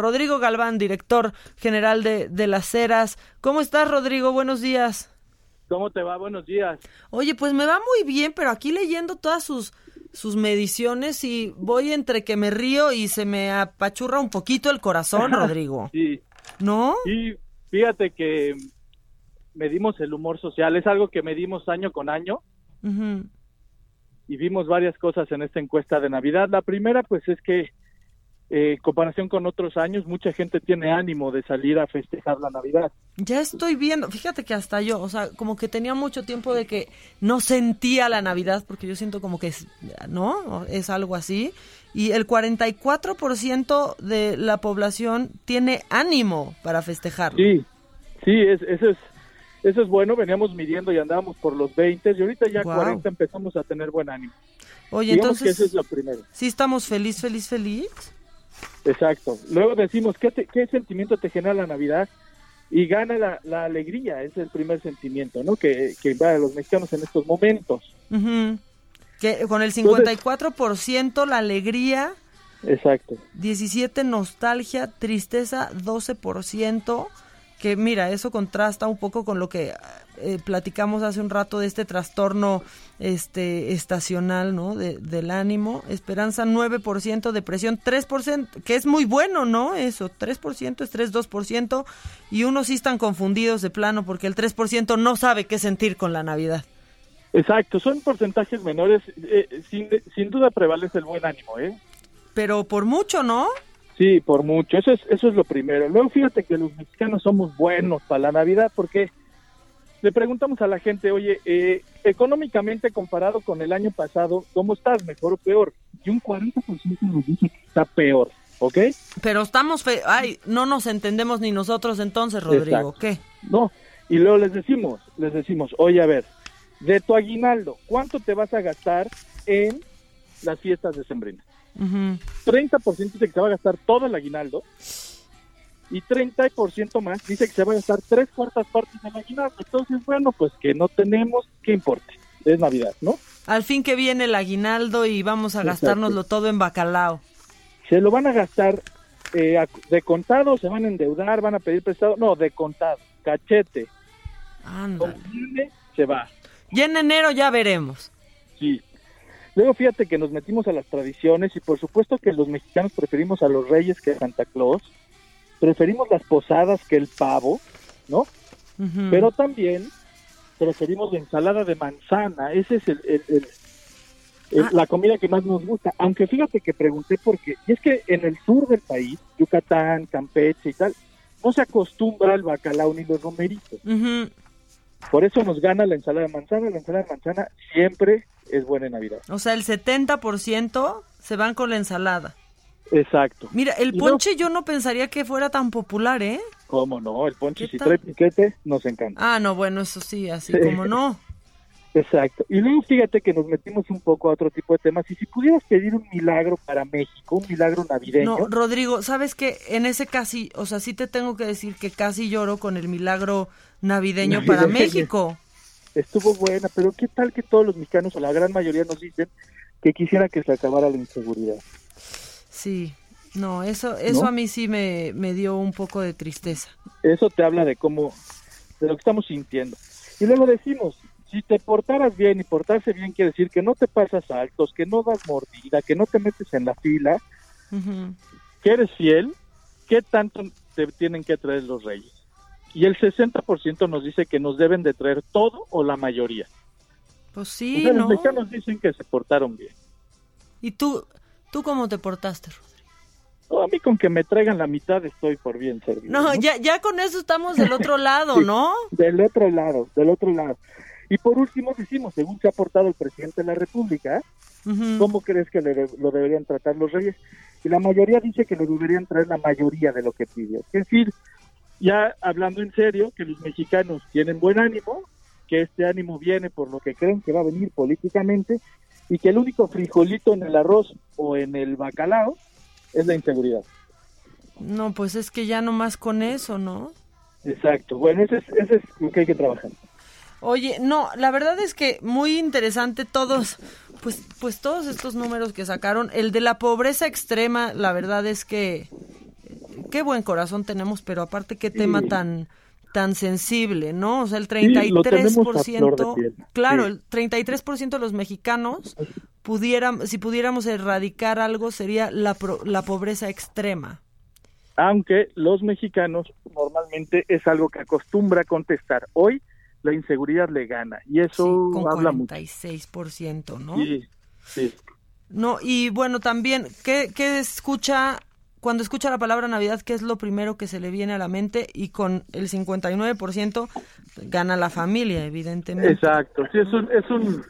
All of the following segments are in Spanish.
Rodrigo Galván, director general de, de Las Heras. ¿Cómo estás, Rodrigo? Buenos días. ¿Cómo te va? Buenos días. Oye, pues me va muy bien, pero aquí leyendo todas sus, sus mediciones y voy entre que me río y se me apachurra un poquito el corazón, Rodrigo. Sí. ¿No? Y fíjate que medimos el humor social, es algo que medimos año con año y vimos varias cosas en esta encuesta de Navidad. La primera, pues es que eh, en comparación con otros años, mucha gente tiene ánimo de salir a festejar la Navidad. Ya estoy viendo, fíjate que hasta yo, o sea, como que tenía mucho tiempo de que no sentía la Navidad, porque yo siento como que es, ¿no? Es algo así. Y el 44% de la población tiene ánimo para festejar. Sí, sí, es, eso es eso es bueno. Veníamos midiendo y andábamos por los 20 y ahorita ya Guau. 40 empezamos a tener buen ánimo. Oye, Digamos que entonces, es lo primero. ¿sí estamos feliz, feliz, feliz? Exacto. Luego decimos, ¿qué, te- qué sentimiento te genera la Navidad? Y gana la, la alegría, es el primer sentimiento, ¿no? Que, que va a los mexicanos en estos momentos. Ujú. Que con el Entonces- 54% la alegría, Exacto. 17 nostalgia, tristeza, 12%, que mira, eso contrasta un poco con lo que eh, platicamos hace un rato de este trastorno este estacional, ¿no? De- del ánimo, esperanza 9%, depresión 3%, que es muy bueno, ¿no? Eso, 3%, estrés 2%, y unos sí están confundidos de plano porque el 3% no sabe qué sentir con la Navidad. Exacto, son porcentajes menores. eh, sin, sin duda prevalece el buen ánimo, ¿eh? Pero por mucho, ¿no? Sí, por mucho. Eso es, eso es lo primero. Luego fíjate que los mexicanos somos buenos para la Navidad porque le preguntamos a la gente, oye, eh, económicamente comparado con el año pasado, ¿cómo estás? ¿Mejor o peor? Y un 40% nos dice que está peor, ¿ok? Pero estamos fe ay, no nos entendemos ni nosotros entonces, Rodrigo, Exacto. ¿qué? No, y luego les decimos, les decimos, oye, a ver, de tu aguinaldo, ¿cuánto te vas a gastar en las fiestas decembrinas? Ujú. 30% dice que se va a gastar todo el aguinaldo y 30% más dice que se va a gastar tres cuartas partes del aguinaldo. Entonces, bueno, pues que no tenemos, ¿qué importe? Es Navidad, ¿no? Al fin que viene el aguinaldo y vamos a Exacto. gastárnoslo todo en bacalao. Se lo van a gastar eh, de contado, se van a endeudar, van a pedir prestado, no, de contado, cachete, conviene, se va. Y en enero ya veremos. Sí. Luego fíjate que nos metimos a las tradiciones y por supuesto que los mexicanos preferimos a los reyes que a Santa Claus, preferimos las posadas que el pavo, ¿no? Pero también preferimos la ensalada de manzana, ese es el, el- Ah. la comida que más nos gusta. Aunque fíjate que pregunté por qué, y es que en el sur del país, Yucatán, Campeche y tal, no se acostumbra al bacalao ni los romeritos. Por eso nos gana la ensalada de manzana. La ensalada de manzana siempre es buena en Navidad. O sea, el 70% se van con la ensalada. Exacto. Mira, el ponche yo no pensaría que fuera tan popular, ¿eh? ¿Cómo no? El ponche ¿Qué si tal? trae piquete nos encanta. Ah, no, bueno, eso sí, así Sí. como no. Exacto. Y luego fíjate que nos metimos un poco a otro tipo de temas. Y si pudieras pedir un milagro para México, un milagro navideño, No, Rodrigo, ¿sabes qué? En ese casi, o sea, sí te tengo que decir que casi lloro con el milagro navideño para Navideño. México. estuvo buena, pero ¿qué tal que todos los mexicanos, o la gran mayoría, nos dicen que quisiera que se acabara la inseguridad? Sí, no, eso, eso ¿No? a mí sí me, me dio un poco de tristeza. Eso te habla de cómo, de lo que estamos sintiendo. Y luego decimos, si te portaras bien y portarse bien quiere decir que no te pasas altos, que no das mordida, que no te metes en la fila, que eres fiel, ¿qué tanto te tienen que traer los reyes? Y el 60% nos dice que nos deben de traer todo o la mayoría. Pues O sí, sea, ¿no? los mexicanos dicen que se portaron bien. ¿Y tú, tú cómo te portaste, Rodrigo? No, a mí con que me traigan la mitad estoy por bien servido. No, ya, ya con eso estamos del otro lado, ¿no? Del otro lado, del otro lado. Y por último decimos, según se ha portado el presidente de la República. ¿cómo crees que le de- lo deberían tratar los reyes? Y la mayoría dice que le deberían traer la mayoría de lo que pidió. Es decir, ya hablando en serio, que los mexicanos tienen buen ánimo, que este ánimo viene por lo que creen que va a venir políticamente y que el único frijolito en el arroz o en el bacalao es la inseguridad. No, pues es que ya no más con eso, ¿no? Exacto. Bueno, ese es, ese es lo que hay que trabajar. Oye, no, la verdad es que muy interesante todos, pues, pues todos estos números que sacaron. El de la pobreza extrema, la verdad es que qué buen corazón tenemos, pero aparte qué tema tan tan sensible, ¿no? O sea, el 33%, claro, el 33% de los mexicanos pudieran si pudiéramos erradicar algo sería la la pobreza extrema. Aunque los mexicanos normalmente es algo que acostumbra contestar. Hoy la inseguridad le gana y eso con habla 46%, ¿no? Sí, sí. No, y bueno, también, ¿qué, ¿qué escucha cuando escucha la palabra Navidad, ¿qué es lo primero que se le viene a la mente? Y con el 59% gana la familia, evidentemente. Exacto, sí, es un, es un,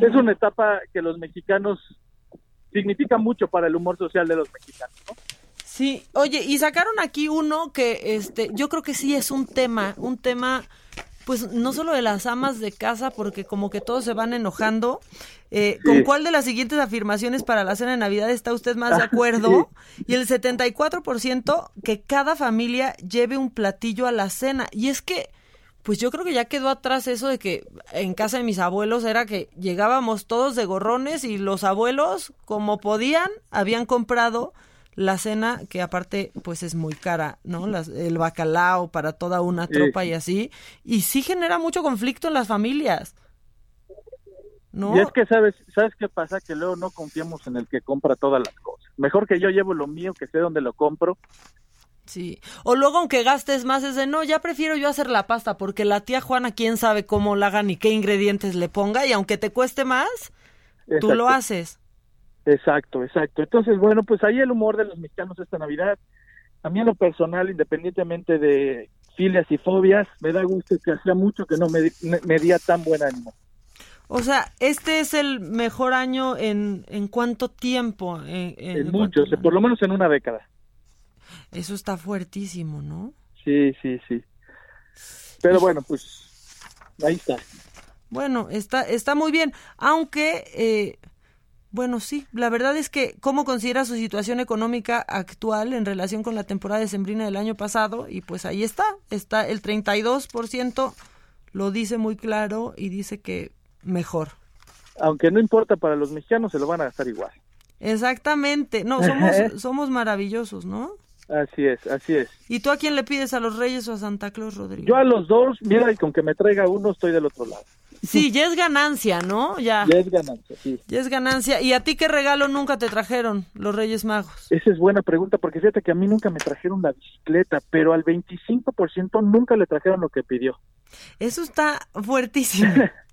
es una etapa que los mexicanos significa mucho para el humor social de los mexicanos, ¿no? Sí, oye, y sacaron aquí uno que, este, yo creo que sí es un tema, un tema pues no solo de las amas de casa, porque como que todos se van enojando. Eh, ¿Con cuál de las siguientes afirmaciones para la cena de Navidad está usted más de acuerdo? Y el 74% que cada familia lleve un platillo a la cena. Y es que, pues yo creo que ya quedó atrás eso de que en casa de mis abuelos era que llegábamos todos de gorrones y los abuelos, como podían, habían comprado la cena, que aparte pues es muy cara, ¿no? Las, el bacalao para toda una tropa y así, y sí genera mucho conflicto en las familias. ¿No? Y es que sabes, ¿sabes qué pasa? Que luego no confiamos en el que compra todas las cosas. Mejor que yo llevo lo mío, que sé dónde lo compro. Sí. O luego aunque gastes más es de, no, ya prefiero yo hacer la pasta porque la tía Juana quién sabe cómo la haga ni qué ingredientes le ponga y aunque te cueste más, tú lo haces. Exacto, exacto. Entonces, bueno, pues ahí el humor de los mexicanos esta Navidad. A mí en lo personal, independientemente de filias y fobias, me da gusto que hacía mucho que no me, me, día tan buen ánimo. O sea, este es el mejor año en, en cuánto tiempo? En, en, muchos, por lo menos en una década. Eso está fuertísimo, ¿no? Sí, sí, sí. Pero bueno, pues ahí está. Bueno, está, está muy bien, aunque eh, bueno, sí, la verdad es que cómo considera su situación económica actual en relación con la temporada de sembrina del año pasado y pues ahí está, está el 32% lo dice muy claro y dice que mejor. Aunque no importa para los mexicanos, se lo van a gastar igual. Exactamente, no, somos, somos maravillosos, ¿no? Así es, así es. ¿Y tú a quién le pides, a los Reyes o a Santa Claus, Rodrigo? Yo a los dos, mira, y con que me traiga uno estoy del otro lado. Sí, ya es ganancia, ¿no? Ya. Ya es ganancia, sí. Ya es ganancia. ¿Y a ti qué regalo nunca te trajeron los Reyes Magos? Esa es buena pregunta, porque fíjate que a mí nunca me trajeron la bicicleta, pero al 25% nunca le trajeron lo que pidió. Eso está fuertísimo.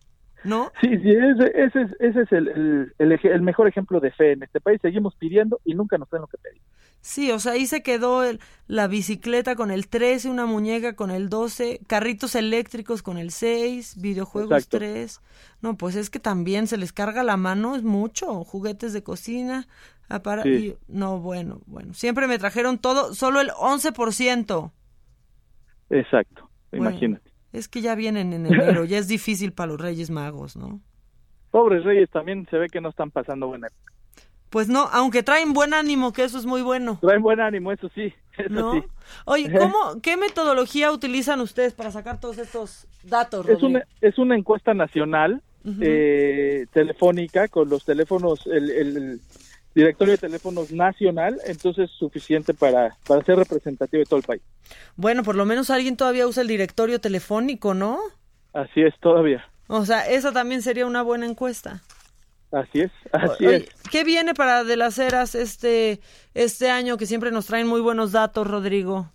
¿no? Sí, sí, ese, ese es, ese es el, el, mejor ejemplo de fe en este país. Seguimos pidiendo y nunca nos dan lo que pedimos. Sí, o sea, ahí se quedó la bicicleta con el 13, una muñeca con el 12, carritos eléctricos con el 6, videojuegos 3. No, pues es que también se les carga la mano, es mucho, juguetes de cocina. Para, y, no, bueno, bueno, siempre me trajeron todo, solo el 11%. Exacto, imagínate. Es que ya vienen en enero, ya es difícil para los Reyes Magos, ¿no? Pobres Reyes también se ve que no están pasando buena Pues no, aunque traen buen ánimo, que eso es muy bueno. Traen buen ánimo, eso sí. Eso sí. Oye, ¿cómo, ¿qué metodología utilizan ustedes para sacar todos estos datos? Es una, es una encuesta nacional, eh, telefónica, con los teléfonos, el, directorio de teléfonos nacional, entonces suficiente para, para ser representativo de todo el país. Bueno, por lo menos alguien todavía usa el directorio telefónico, ¿no? Así es, todavía. O sea, esa también sería una buena encuesta. Así es, así es. ¿Qué viene para De las Heras este, este año que siempre nos traen muy buenos datos, Rodrigo?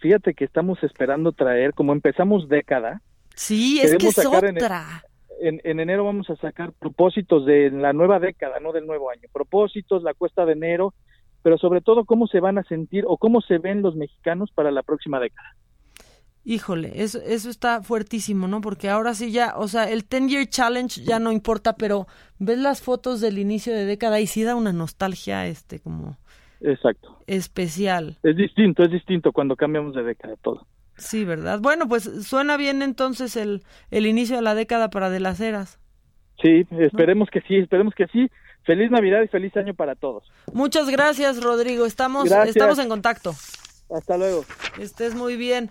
Fíjate que estamos esperando traer, como empezamos década. Sí, es que es otra en, enero vamos a sacar propósitos de la nueva década, no del nuevo año. Propósitos, la cuesta de enero, pero sobre todo cómo se van a sentir o cómo se ven los mexicanos para la próxima década. Híjole, eso, eso está fuertísimo, ¿no? Porque ahora sí ya, o sea, el 10 Year Challenge ya no importa, pero ves las fotos del inicio de década y sí da una nostalgia, este, como... Exacto. Especial. Es distinto, es distinto cuando cambiamos de década todo. Sí, ¿verdad? Bueno, pues suena bien entonces el, el inicio de la década para De las Heras. Sí, esperemos que sí, esperemos que sí. Feliz Navidad y feliz año para todos. Muchas gracias, Rodrigo. Estamos, estamos en contacto. Hasta luego. Estés muy bien.